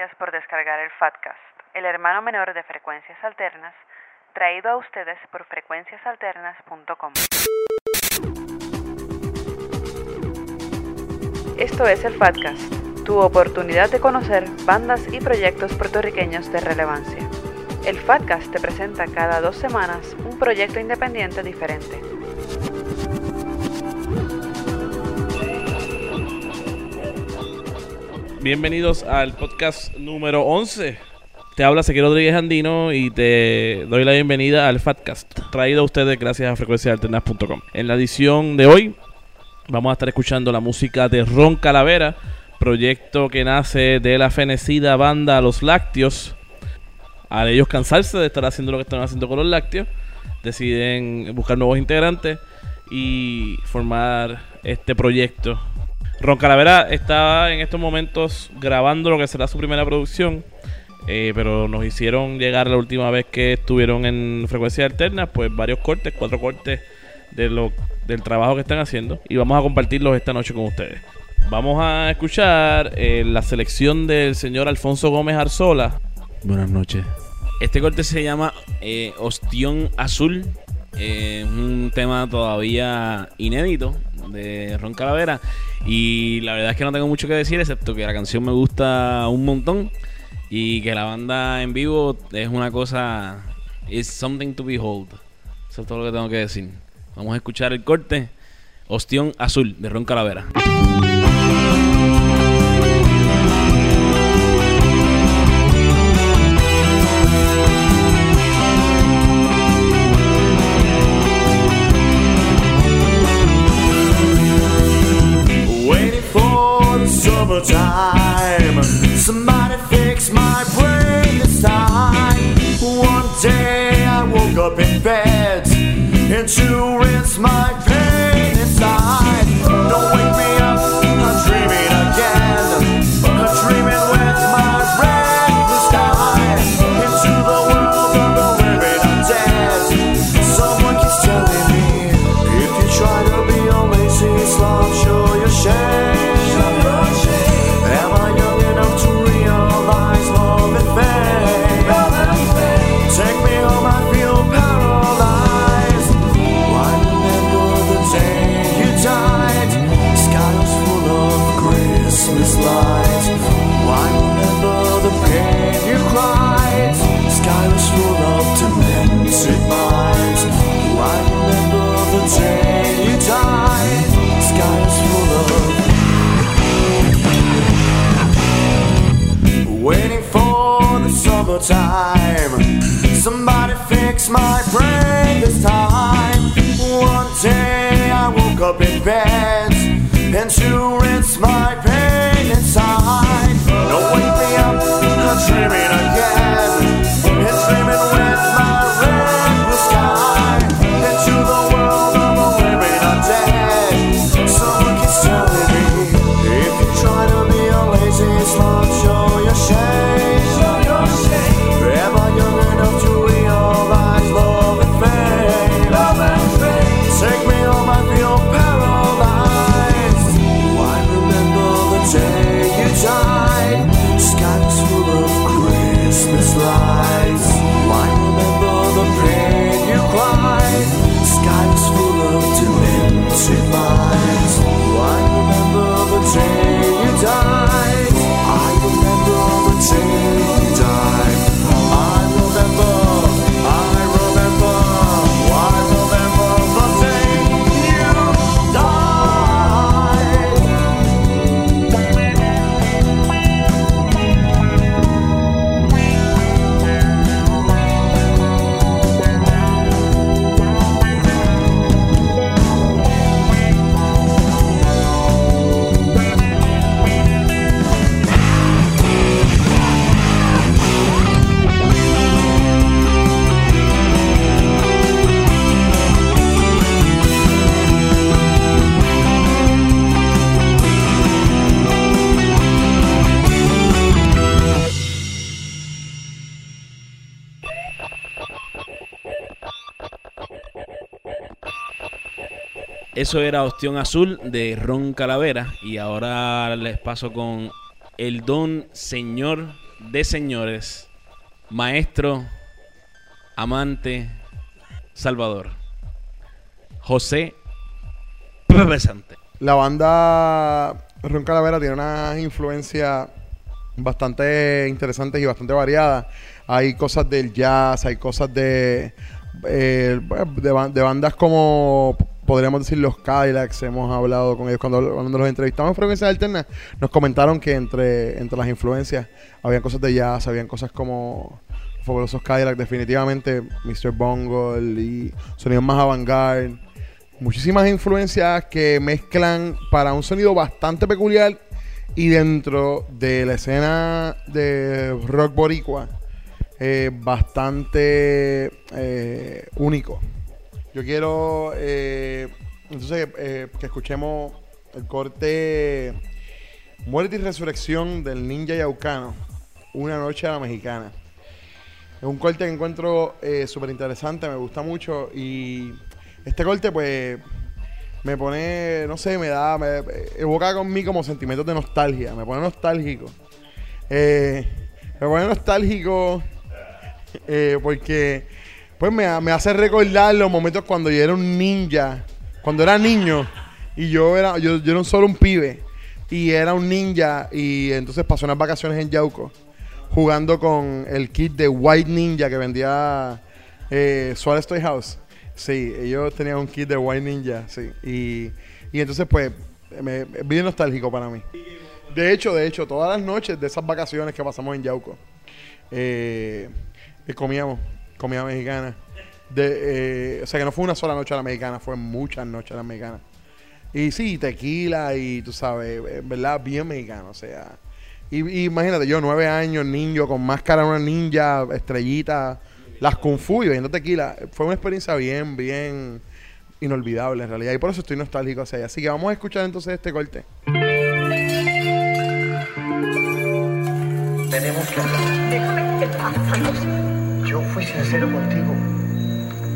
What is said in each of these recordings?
gracias por descargar el Fatcast, el hermano menor de Frecuencias Alternas, traído a ustedes por frecuenciasalternas.com. Esto es el Fatcast, tu oportunidad de conocer bandas y proyectos puertorriqueños de relevancia. El Fatcast te presenta cada dos semanas un proyecto independiente diferente. Bienvenidos al podcast número 11. Te habla Sequero Rodríguez Andino y te doy la bienvenida al Fatcast, traído a ustedes gracias a frecuenciaalternas.com. En la edición de hoy vamos a estar escuchando la música de Ron Calavera, proyecto que nace de la fenecida banda Los Lácteos. Al ellos cansarse de estar haciendo lo que están haciendo con los lácteos, deciden buscar nuevos integrantes y formar este proyecto Ron Calavera está en estos momentos grabando lo que será su primera producción, eh, pero nos hicieron llegar la última vez que estuvieron en frecuencia alterna, pues varios cortes, cuatro cortes de lo, del trabajo que están haciendo y vamos a compartirlos esta noche con ustedes. Vamos a escuchar eh, la selección del señor Alfonso Gómez Arzola. Buenas noches. Este corte se llama eh, Ostión Azul. Es un tema todavía inédito de Ron Calavera. Y la verdad es que no tengo mucho que decir, excepto que la canción me gusta un montón. Y que la banda en vivo es una cosa. It's something to behold. Eso es todo lo que tengo que decir. Vamos a escuchar el corte. Ostión Azul de Ron Calavera. Summertime. Somebody fix my brain this time. One day I woke up in bed and to rinse my up in to rinse my Eso era Ostión Azul de Ron Calavera. Y ahora les paso con el don señor de señores, maestro, amante, salvador. José Pepe Sante. La banda Ron Calavera tiene una influencia bastante interesantes y bastante variadas. Hay cosas del jazz, hay cosas de, eh, de, de bandas como podríamos decir los Cadillacs, hemos hablado con ellos cuando, cuando los entrevistamos en Frecuencias Alternas, nos comentaron que entre, entre las influencias habían cosas de jazz, habían cosas como los fabulosos Cadillacs, definitivamente Mr. Bungle y sonidos más avant-garde muchísimas influencias que mezclan para un sonido bastante peculiar y dentro de la escena de rock boricua eh, bastante eh, único. Yo quiero eh, entonces eh, que escuchemos el corte Muerte y Resurrección del Ninja Yaucano, Una Noche a la Mexicana. Es un corte que encuentro eh, súper interesante, me gusta mucho y este corte pues me pone, no sé, me da, me evoca conmigo como sentimientos de nostalgia, me pone nostálgico. Eh, me pone nostálgico porque pues me, me hace recordar los momentos cuando yo era un ninja, cuando era niño y yo era, yo, yo era solo un pibe y era un ninja y entonces pasé unas vacaciones en Yauco jugando con el kit de White Ninja que vendía eh, Suárez Toy House. Sí, ellos tenían un kit de White Ninja, sí. Y, y entonces, pues, me, bien nostálgico para mí. De hecho, de hecho, todas las noches de esas vacaciones que pasamos en Yauco, eh, eh, comíamos comida mexicana. De, eh, o sea, que no fue una sola noche a la mexicana, fue muchas noches a la mexicana. Y sí, tequila y tú sabes, en verdad, bien mexicano, o sea. Y, y imagínate, yo nueve años, niño, con máscara, una ninja, estrellita, las kung fu y bebiendo tequila. Fue una experiencia bien, bien inolvidable en realidad. Y por eso estoy nostálgico hacia allá. Así que vamos a escuchar entonces este corte. Tenemos que hablar. Yo fui sincero contigo.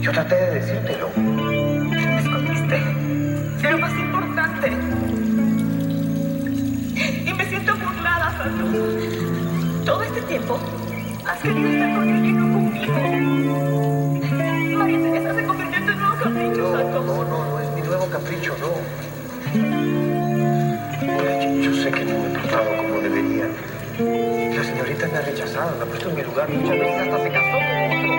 Yo traté de decírtelo. Me escondiste de lo más importante. Y me siento burlada, Carlos. Todo este tiempo has querido estar con alguien no conmigo. María Teresa se convirtió en tu nuevo capricho, No, Santos. no, no, no es mi nuevo capricho, no. Yo, yo sé que no me he portado como debería. Señorita me ha rechazado, me ha puesto en mi lugar muchas veces, hasta se casó con otro.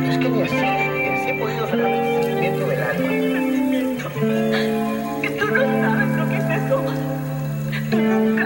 Pero es que ni así, ni así he podido sacar este sentimiento del alma. Sentimiento. Que tú no sabes lo que es eso. Tú nunca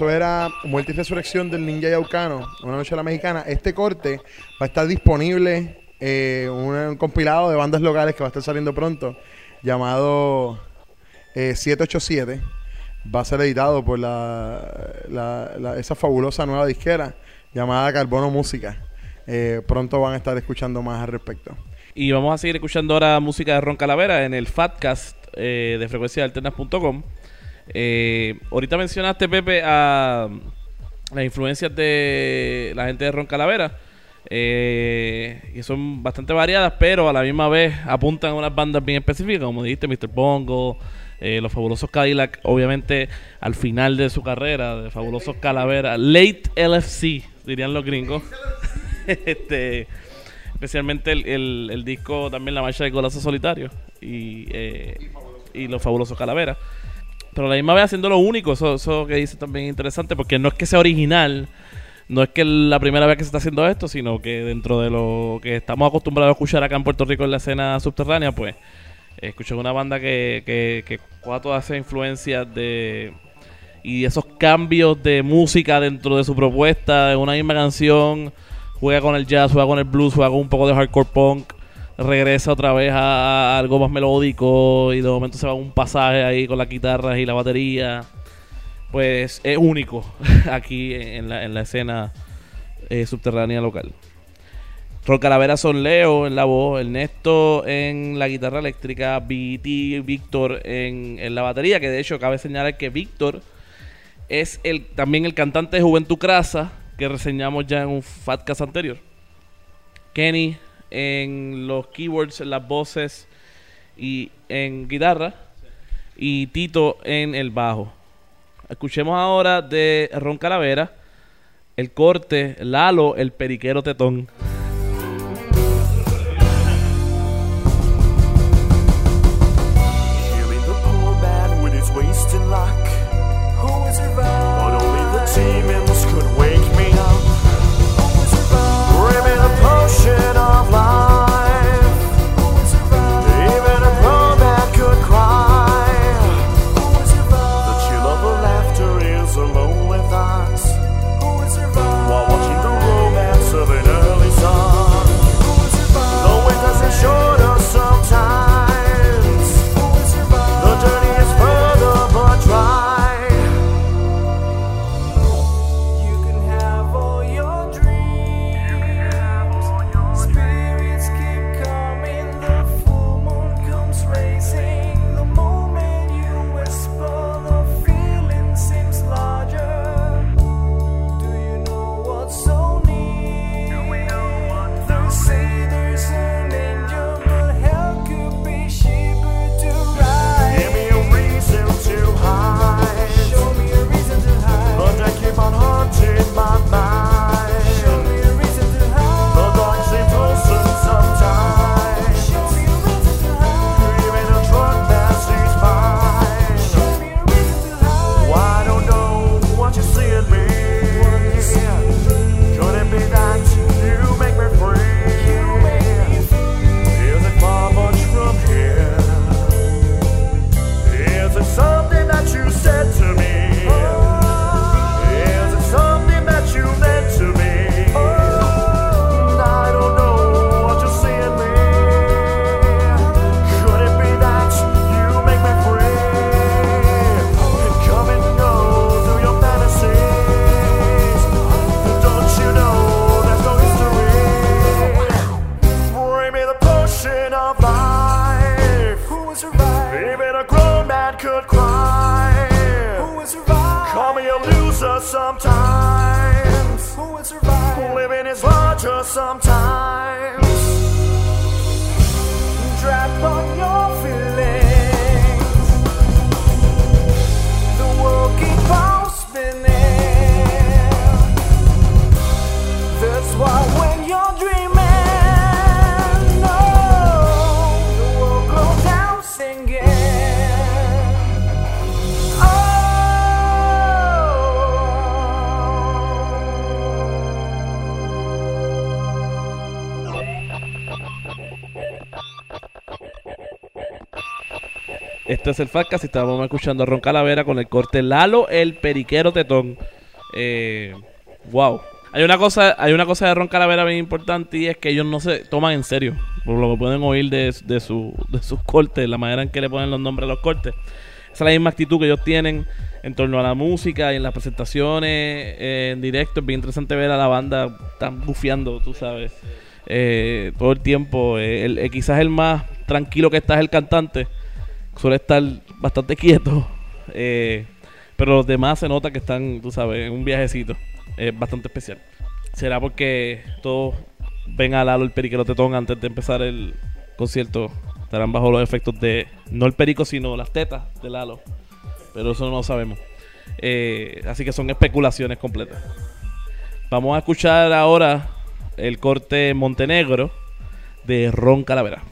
Eso era Muerte y Resurrección del Ninja Yaucano, Una Noche a la Mexicana. Este corte va a estar disponible, eh, un, compilado de bandas locales que va a estar saliendo pronto, llamado eh, 787. Va a ser editado por la- esa fabulosa nueva disquera llamada Carbono Música. Eh, pronto van a estar escuchando más al respecto. Y vamos a seguir escuchando ahora música de Ron Calavera en el Fatcast eh, de frecuenciaalternas.com. Eh, ahorita mencionaste, Pepe, a las influencias de la gente de Ron Calavera. eh, y son bastante variadas, pero a la misma vez apuntan a unas bandas bien específicas, como dijiste, Mr. Bongo, eh, los fabulosos Cadillac, obviamente al final de su carrera, de fabulosos Calavera, late LFC, dirían los gringos. este, especialmente el, disco también La Marcha del Golazo Solitario y, eh, y los fabulosos Calaveras. Pero la misma vez haciendo lo único, eso, eso que dice también interesante, porque no es que sea original, no es que la primera vez que se está haciendo esto, sino que dentro de lo que estamos acostumbrados a escuchar acá en Puerto Rico en la escena subterránea, pues escuché una banda que, que, que coja todas esas influencias de y esos cambios de música dentro de su propuesta, de una misma canción, juega con el jazz, juega con el blues, juega con un poco de hardcore punk, regresa otra vez a, algo más melódico y de momento se va un pasaje ahí con las guitarras y la batería. Pues es único aquí en la, en la escena eh, subterránea local. Ron Calavera son Leo en la voz, Ernesto en la guitarra eléctrica, BT Víctor en, en la batería, que de hecho cabe señalar que Víctor es el, también el cantante de Juventud Crasa que reseñamos ya en un Fatcast anterior. Kenny en los keyboards, en las voces y en guitarra. Y Tito en el bajo. Escuchemos ahora de Ron Calavera el corte Lalo, el periquero tetón. Este es el Fatcast y estábamos escuchando a Ron Calavera con el corte Lalo, el periquero tetón. Eh, wow. Hay una cosa, hay una cosa de Ron Calavera bien importante y es que ellos no se toman en serio. Por lo que pueden oír de, de, su, de sus cortes, la manera en que le ponen los nombres a los cortes. Esa es la misma actitud que ellos tienen en torno a la música y en las presentaciones eh, en directo. Es bien interesante ver a la banda tan bufiando, tú sabes, eh, todo el tiempo. Eh, el- eh, quizás el más tranquilo que está es el cantante. Suele estar bastante quieto. eh, pero los demás se nota que están, tú sabes, en un viajecito. Es bastante especial. ¿Será porque todos ven a Lalo el periquero tetón antes de empezar el concierto? Estarán bajo los efectos de, no el perico, sino las tetas de Lalo. Pero eso no lo sabemos. Eh, así que son especulaciones completas. Vamos a escuchar ahora el corte Montenegro de Ron Calavera.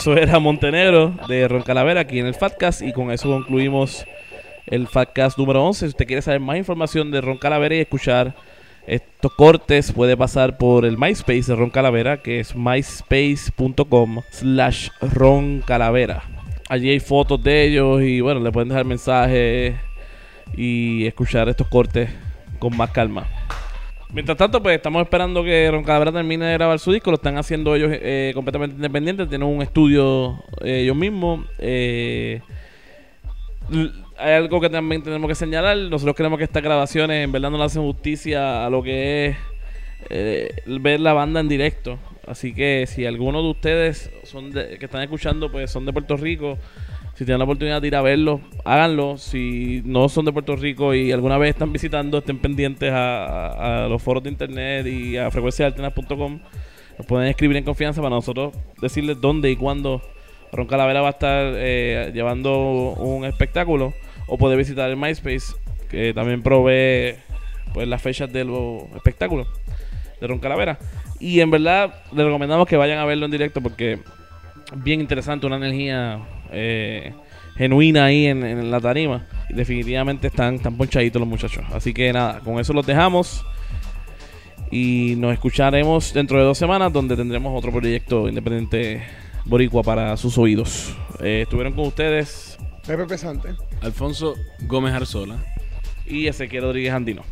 Eso era Montenegro de Ron Calavera aquí en el Fatcast y con eso concluimos el Fatcast número 11. Si usted quiere saber más información de Ron Calavera y escuchar estos cortes, puede pasar por el MySpace de Ron Calavera, que es myspace.com slash Ron Calavera. Allí hay fotos de ellos y bueno, le pueden dejar mensajes y escuchar estos cortes con más calma. Mientras tanto, pues estamos esperando que Ron Calavera termine de grabar su disco. Lo están haciendo ellos eh, completamente independientes. Tienen un estudio eh, ellos mismos. Eh, hay algo que también tenemos que señalar. Nosotros creemos que estas grabaciones en verdad no le hacen justicia a lo que es eh, ver la banda en directo. Así que si alguno de ustedes son de- que están escuchando, pues son de Puerto Rico, si tienen la oportunidad de ir a verlo, háganlo. Si no son de Puerto Rico y alguna vez están visitando, estén pendientes a, los foros de internet y a frecuenciaalternas.com. Nos pueden escribir en confianza para nosotros decirles dónde y cuándo Ron Calavera va a estar eh, llevando un espectáculo. O puede visitar el MySpace, que también provee pues las fechas de los espectáculos de Ron Calavera. Y en verdad les recomendamos que vayan a verlo en directo porque bien interesante, una energía eh, genuina ahí en, en la tarima. Definitivamente están, están ponchaditos los muchachos. Así que nada, con eso los dejamos. Y nos escucharemos dentro de dos semanas donde tendremos otro proyecto independiente boricua para sus oídos. Eh, estuvieron con ustedes Pepe Pesante. Alfonso Gómez Arzola. y Ezequiel Rodríguez Andino.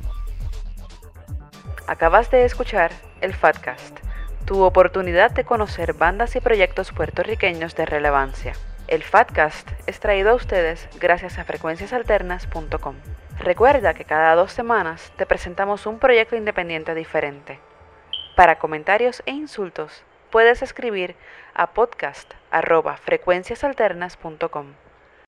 Acabas de escuchar el Fatcast, tu oportunidad de conocer bandas y proyectos puertorriqueños de relevancia. El Fatcast es traído a ustedes gracias a frecuenciasalternas.com. Recuerda que cada dos semanas te presentamos un proyecto independiente diferente. Para comentarios e insultos, puedes escribir a podcast.frecuenciasalternas.com.